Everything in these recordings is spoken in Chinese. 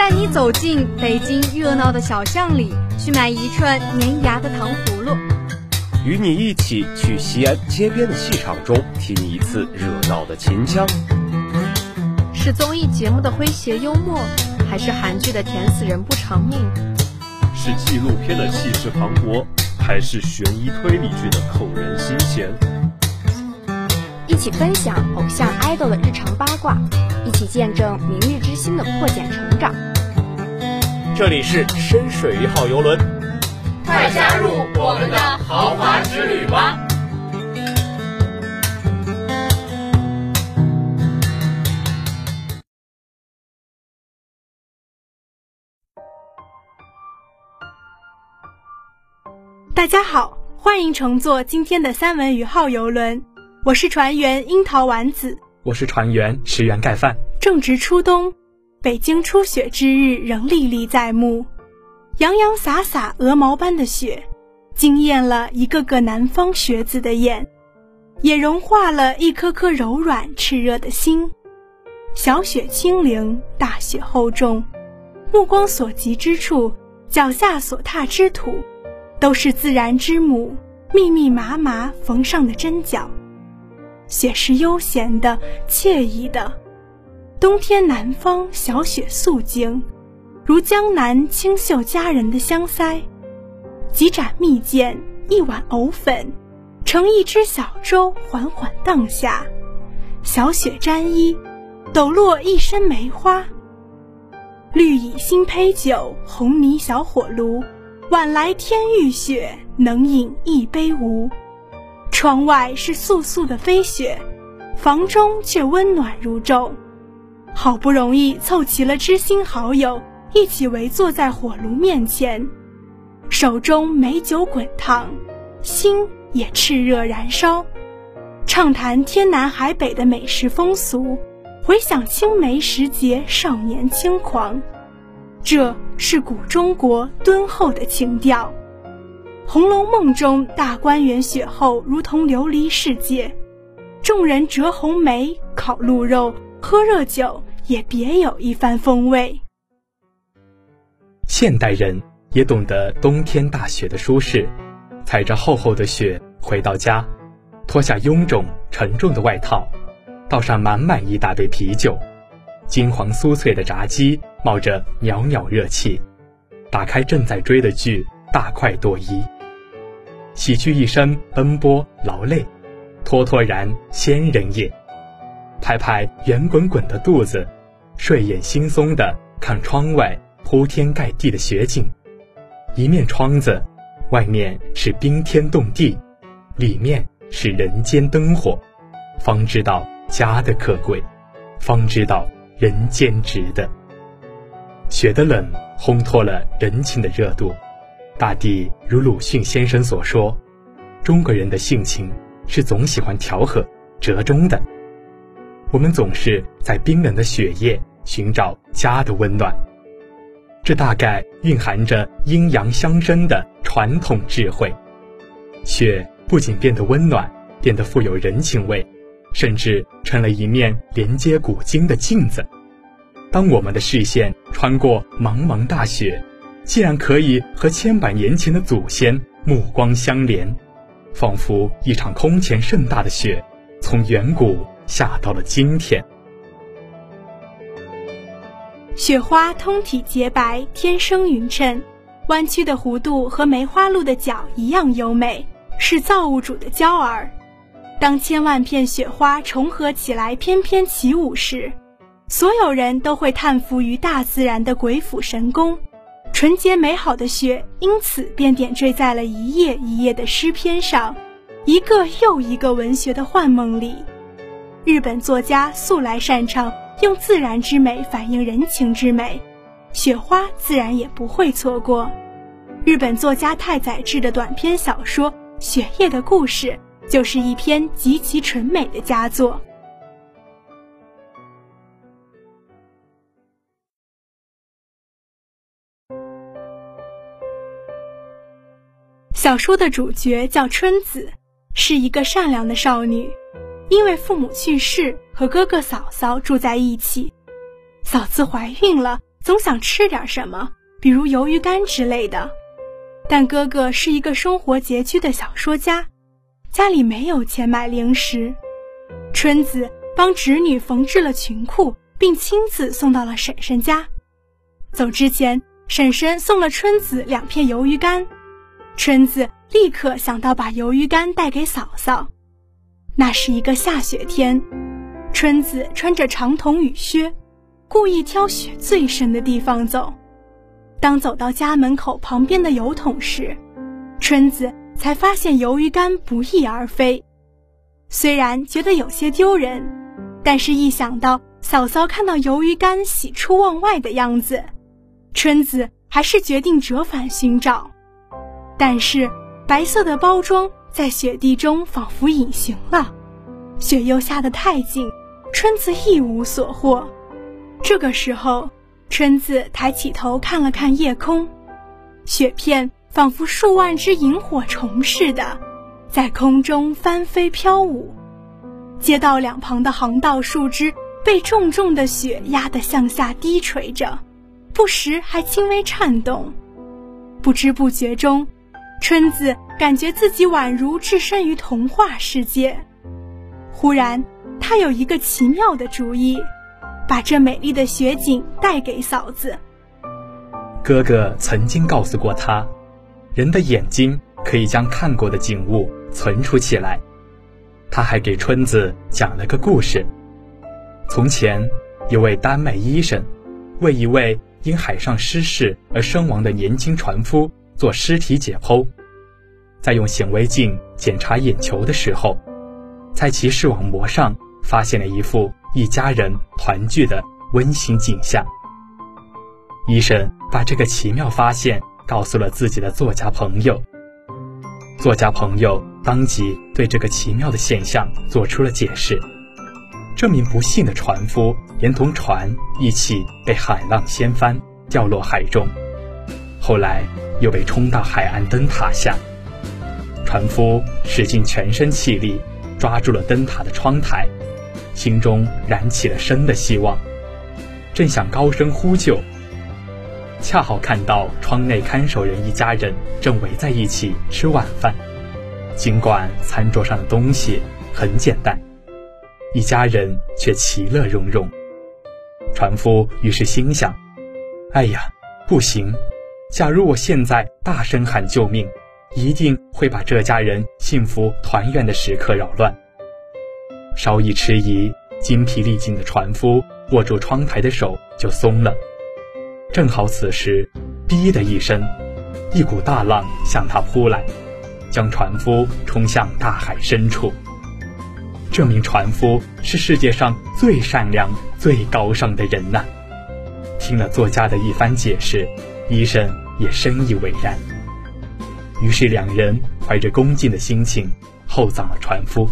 带你走进北京热闹的小巷里，去买一串粘牙的糖葫芦；与你一起去西安街边的戏场中听一次热闹的秦腔。是综艺节目的诙谐幽默，还是韩剧的甜死人不偿命？是纪录片的气势磅礴，还是悬疑推理剧的扣人心弦？一起分享偶像 idol 的日常八卦，一起见证明日之星的破茧成长。这里是深水一号游轮，快加入我们的豪华之旅吧！大家好，欢迎乘坐今天的三文鱼号游轮，我是船员樱桃丸子，我是船员石原盖饭。正值初冬，北京初雪之日仍历历在目，洋洋洒洒鹅毛般的雪，惊艳了一个个南方学子的眼，也融化了一颗颗柔软炽热的心。小雪轻灵，大雪厚重，目光所及之处，脚下所踏之土。都是自然之母，密密麻麻缝上的针脚。雪是悠闲的、惬意的。冬天南方小雪素净，如江南清秀佳人的香腮。几盏蜜饯，一碗藕粉，乘一只小舟，缓缓荡下。小雪沾衣，抖落一身梅花。绿蚁新醅酒，红泥小火炉。晚来天欲雪，能饮一杯无？窗外是簌簌的飞雪，房中却温暖如昼。好不容易凑齐了知心好友，一起围坐在火炉面前，手中美酒滚烫，心也炽热燃烧，畅谈天南海北的美食风俗，回想青梅时节少年轻狂。这是古中国敦厚的情调，《红楼梦》中大观园雪后如同琉璃世界，众人折红梅、烤鹿肉、喝热酒，也别有一番风味。现代人也懂得冬天大雪的舒适，踩着厚厚的雪回到家，脱下臃肿沉重的外套，倒上满满一大杯啤酒。金黄酥脆的炸鸡冒着袅袅热气，打开正在追的剧，大快朵颐，洗去一身奔波劳累，脱脱然仙人也，拍拍圆滚滚的肚子，睡眼惺忪的看窗外铺天盖地的雪景，一面窗子，外面是冰天冻地，里面是人间灯火，方知道家的可贵，方知道。人间值得。雪的冷烘托了人情的热度，大地如鲁迅先生所说：“中国人的性情是总喜欢调和、折中的。”我们总是在冰冷的雪夜寻找家的温暖，这大概蕴含着阴阳相生的传统智慧。雪不仅变得温暖，变得富有人情味。甚至成了一面连接古今的镜子。当我们的视线穿过茫茫大雪，竟然可以和千百年前的祖先目光相连，仿佛一场空前盛大的雪，从远古下到了今天。雪花通体洁白，天生匀称，弯曲的弧度和梅花鹿的角一样优美，是造物主的娇儿。当千万片雪花重合起来翩翩起舞时，所有人都会叹服于大自然的鬼斧神工。纯洁美好的雪因此便点缀在了一页一页的诗篇上，一个又一个文学的幻梦里。日本作家素来擅长用自然之美反映人情之美，雪花自然也不会错过。日本作家太宰治的短篇小说《雪夜的故事》。就是一篇极其纯美的佳作。小说的主角叫春子，是一个善良的少女，因为父母去世，和哥哥嫂嫂住在一起。嫂子怀孕了，总想吃点什么，比如鱿鱼干之类的。但哥哥是一个生活拮据的小说家，家里没有钱买零食。春子帮侄女缝制了裙裤，并亲自送到了婶婶家。走之前，婶婶送了春子两片鱿鱼干，春子立刻想到把鱿鱼干带给嫂嫂。那是一个下雪天，春子穿着长筒雨靴，故意挑雪最深的地方走。当走到家门口旁边的油桶时，春子才发现鱿鱼干不翼而飞。虽然觉得有些丢人，但是一想到嫂嫂看到鱿鱼干喜出望外的样子，春子还是决定折返寻找。但是白色的包装。在雪地中仿佛隐形了，雪又下得太近，春子一无所获。这个时候，春子抬起头看了看夜空，雪片仿佛数万只萤火虫似的，在空中翻飞飘舞。街道两旁的行道树枝被重重的雪压得向下低垂着，不时还轻微颤动。不知不觉中。春子感觉自己宛如置身于童话世界。忽然，他有一个奇妙的主意，把这美丽的雪景带给嫂子。哥哥曾经告诉过他，人的眼睛可以将看过的景物存储起来。他还给春子讲了个故事：从前，有位丹麦医生，为一位因海上失事而身亡的年轻船夫。做尸体解剖，在用显微镜检查眼球的时候，在其视网膜上发现了一幅一家人团聚的温馨景象。医生把这个奇妙发现告诉了自己的作家朋友，作家朋友当即对这个奇妙的现象做出了解释。这名不幸的船夫连同船一起被海浪掀翻，掉落海中，后来。又被冲到海岸灯塔下，船夫使尽全身气力抓住了灯塔的窗台，心中燃起了生的希望，正想高声呼救，恰好看到窗内看守人一家人正围在一起吃晚饭。尽管餐桌上的东西很简单，一家人却其乐融融。船夫于是心想：“哎呀，不行！”假如我现在大声喊救命，一定会把这家人幸福团圆的时刻扰乱。稍一迟疑，精疲力尽的船夫握住窗台的手就松了。正好此时，哔的一声，一股大浪向他扑来，将船夫冲向大海深处。这名船夫是世界上最善良、最高尚的人呐！听了作家的一番解释。医生也深以为然，于是两人怀着恭敬的心情厚葬了船夫。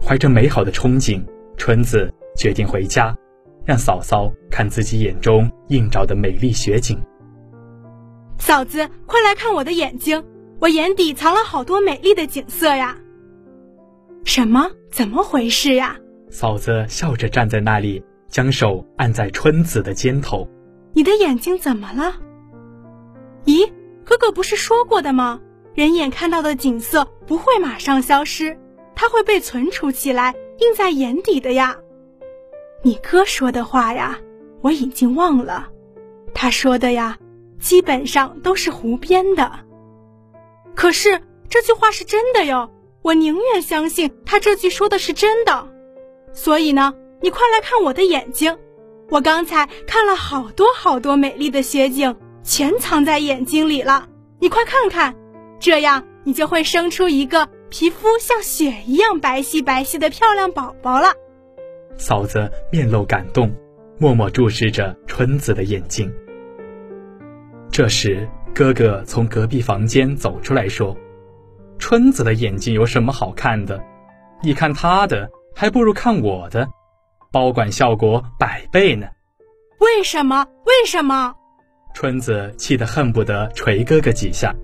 怀着美好的憧憬，春子决定回家，让嫂嫂看自己眼中映照的美丽雪景。嫂子，快来看我的眼睛，我眼底藏了好多美丽的景色呀！什么？怎么回事呀？嫂子笑着站在那里，将手按在春子的肩头。你的眼睛怎么了？咦，哥哥不是说过的吗？人眼看到的景色不会马上消失，它会被存储起来，印在眼底的呀。你哥说的话呀，我已经忘了。他说的呀，基本上都是胡编的。可是这句话是真的哟，我宁愿相信他这句说的是真的。所以呢，你快来看我的眼睛，我刚才看了好多好多美丽的雪景，全藏在眼睛里了。你快看看，这样你就会生出一个皮肤像雪一样白皙白皙的漂亮宝宝了。嫂子面露感动，默默注视着春子的眼睛。这时，哥哥从隔壁房间走出来说：“春子的眼睛有什么好看的？你看她的。”还不如看我的，保管效果百倍呢。为什么？为什么？春子气得恨不得捶哥哥几下。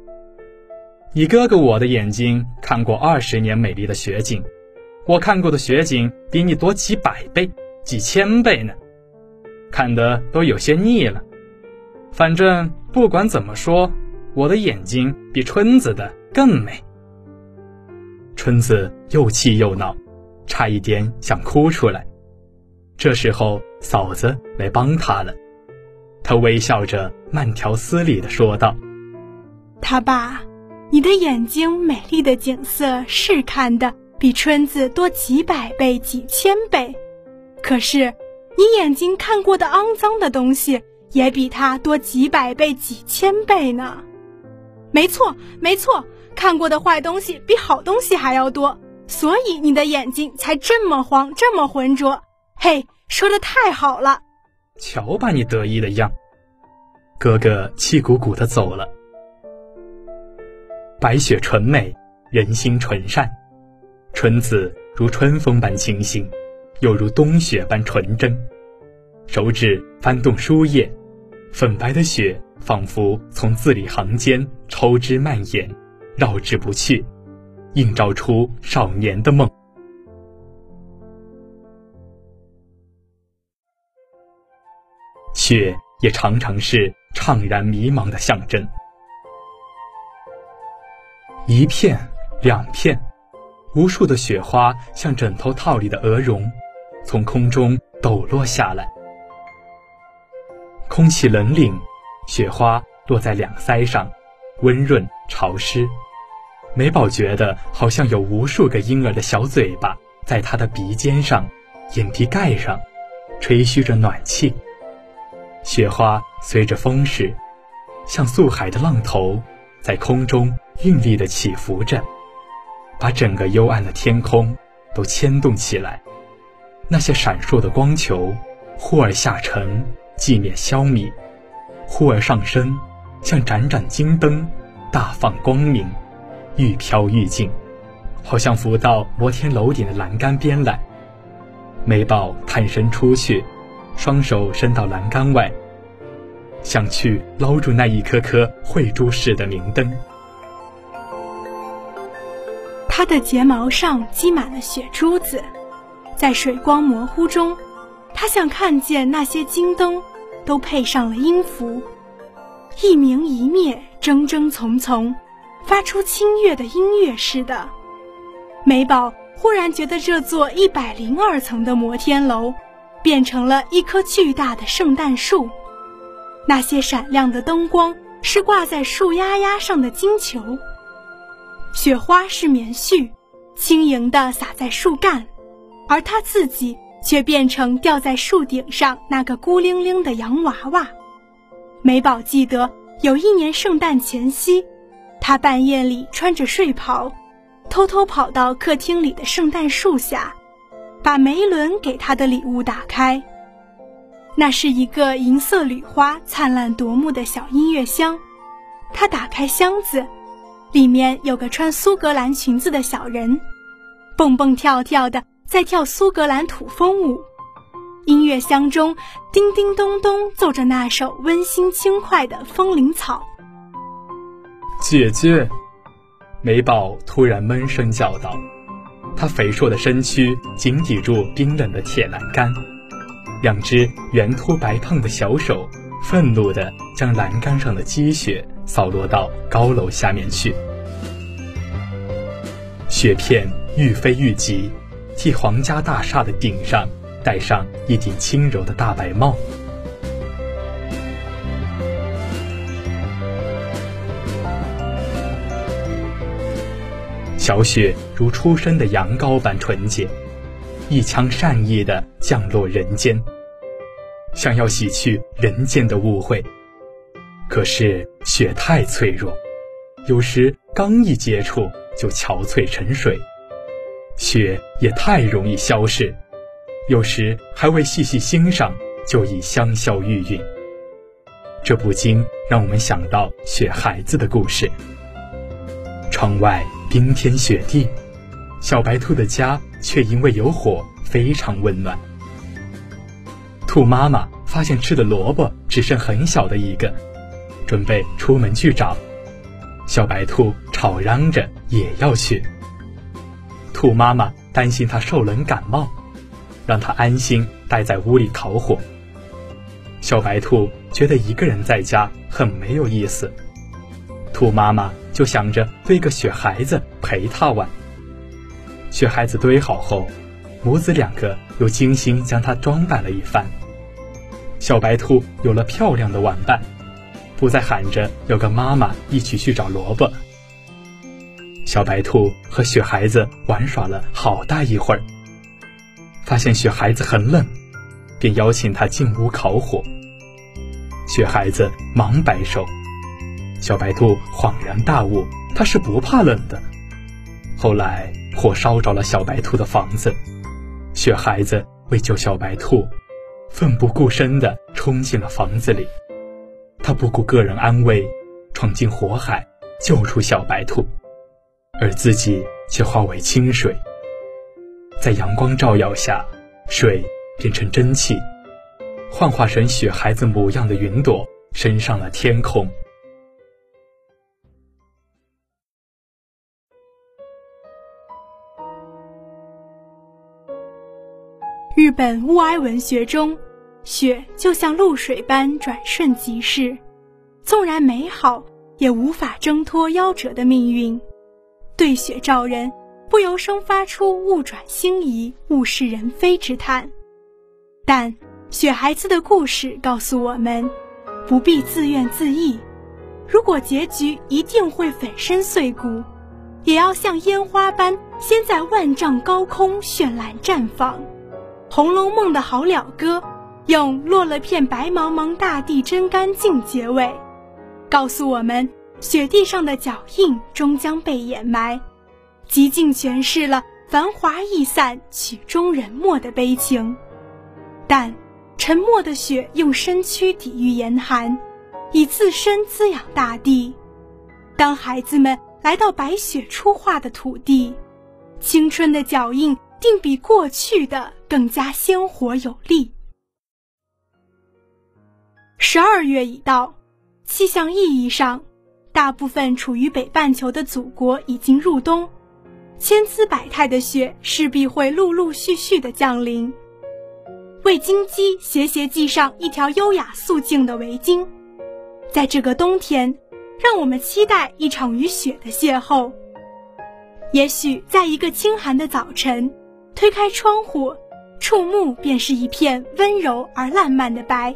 你哥哥我的眼睛看过二十年美丽的雪景，我看过的雪景比你多几百倍、几千倍呢，看得都有些腻了。反正不管怎么说，我的眼睛比春子的更美。春子又气又恼，差一点想哭出来。这时候嫂子来帮他了，他微笑着慢条斯理地说道：“他爸，你的眼睛美丽的景色是看的。”比春子多几百倍、几千倍，可是你眼睛看过的肮脏的东西也比他多几百倍、几千倍呢。没错，没错，看过的坏东西比好东西还要多，所以你的眼睛才这么黄、这么浑浊。嘿，说的太好了！瞧把你得意的样。哥哥气鼓鼓的走了。白雪纯美，人心纯善。春子如春风般清新，又如冬雪般纯真。手指翻动书页，粉白的雪仿佛从字里行间抽枝蔓延，绕之不去，映照出少年的梦。雪也常常是怅然迷茫的象征。一片，两片。无数的雪花像枕头套里的鹅绒，从空中抖落下来。空气冷凛，雪花落在两腮上，温润潮湿。美宝觉得好像有无数个婴儿的小嘴巴在她的鼻尖上、眼皮盖上，吹嘘着暖气。雪花随着风势，像素海的浪头，在空中韵律地起伏着。把整个幽暗的天空都牵动起来，那些闪烁的光球，忽而下沉，寂灭消弭，忽而上升，像盏盏金灯，大放光明，愈飘愈近，好像浮到摩天楼顶的栏杆边来。美宝探身出去，双手伸到栏杆外，想去捞住那一颗颗慧珠似的明灯。她的睫毛上积满了血珠子，在水光模糊中，她像看见那些金灯都配上了音符，一明一灭，争争从从，发出清越的音乐似的。美宝忽然觉得这座一百零二层的摩天楼，变成了一棵巨大的圣诞树，那些闪亮的灯光是挂在树丫丫上的金球。雪花是棉絮，轻盈地洒在树干，而他自己却变成吊在树顶上那个孤零零的洋娃娃。美宝记得有一年圣诞前夕，他半夜里穿着睡袍，偷偷跑到客厅里的圣诞树下，把梅伦给他的礼物打开。那是一个银色铝花、灿烂夺目的小音乐箱。他打开箱子。里面有个穿苏格兰裙子的小人，蹦蹦跳跳的在跳苏格兰土风舞。音乐箱中叮叮咚咚奏着那首温馨轻快的《风铃草》。姐姐，美宝突然闷声叫道，他肥硕的身躯紧抵住冰冷的铁栏杆，两只圆凸白胖的小手愤怒地将栏杆上的积雪。扫落到高楼下面去，雪片愈飞愈急，替皇家大厦的顶上戴上一顶轻柔的大白帽。小雪如初生的羊羔般纯洁，一腔善意的降落人间，想要洗去人间的污秽。可是雪太脆弱，有时刚一接触就憔悴沉水；雪也太容易消逝，有时还未细细欣赏就已香消玉殒。这不禁让我们想到雪孩子的故事。窗外冰天雪地，小白兔的家却因为有火非常温暖。兔妈妈发现吃的萝卜只剩很小的一个。准备出门去找，小白兔吵嚷着也要去。兔妈妈担心它受冷感冒，让它安心待在屋里烤火。小白兔觉得一个人在家很没有意思，兔妈妈就想着堆个雪孩子陪它玩。雪孩子堆好后，母子两个又精心将它装扮了一番。小白兔有了漂亮的玩伴，不再喊着要跟妈妈一起去找萝卜。小白兔和雪孩子玩耍了好大一会儿，发现雪孩子很冷，便邀请他进屋烤火。雪孩子忙摆手，小白兔恍然大悟，它是不怕冷的。后来火烧着了小白兔的房子，雪孩子为救小白兔，奋不顾身地冲进了房子里，他不顾个人安危，闯进火海，救出小白兔。而自己却化为清水，在阳光照耀下，水变成蒸汽，幻化成雪孩子模样的云朵，升上了天空。本物哀文学中，雪就像露水般转瞬即逝，纵然美好，也无法挣脱夭折的命运。对雪照人，不由生发出物转星移、物是人非之叹。但雪孩子的故事告诉我们，不必自怨自艾。如果结局一定会粉身碎骨，也要像烟花般先在万丈高空绚烂绽放。《红楼梦》的好了歌，用“落了片白茫茫大地真干净”结尾，告诉我们。雪地上的脚印终将被掩埋，极尽诠释了繁华易散、曲终人没的悲情。但沉默的雪用身躯抵御严寒，以自身滋养大地。当孩子们来到白雪初化的土地，青春的脚印定比过去的更加鲜活有力。十二月已到，气象意义上。大部分处于北半球的祖国已经入冬，千姿百态的雪势必会陆陆续续的降临。为金鸡斜斜系上一条优雅素净的围巾，在这个冬天，让我们期待一场与雪的邂逅。也许在一个清寒的早晨，推开窗户，触目便是一片温柔而烂漫的白。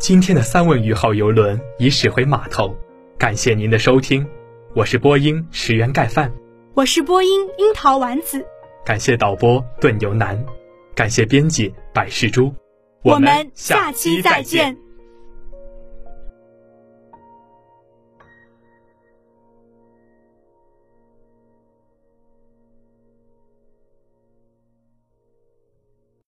今天的三文鱼号游轮已驶回码头，感谢您的收听，我是播音石原盖饭，我是播音樱桃丸子，感谢导播顿游南，感谢编辑百事珠，我们下期再见。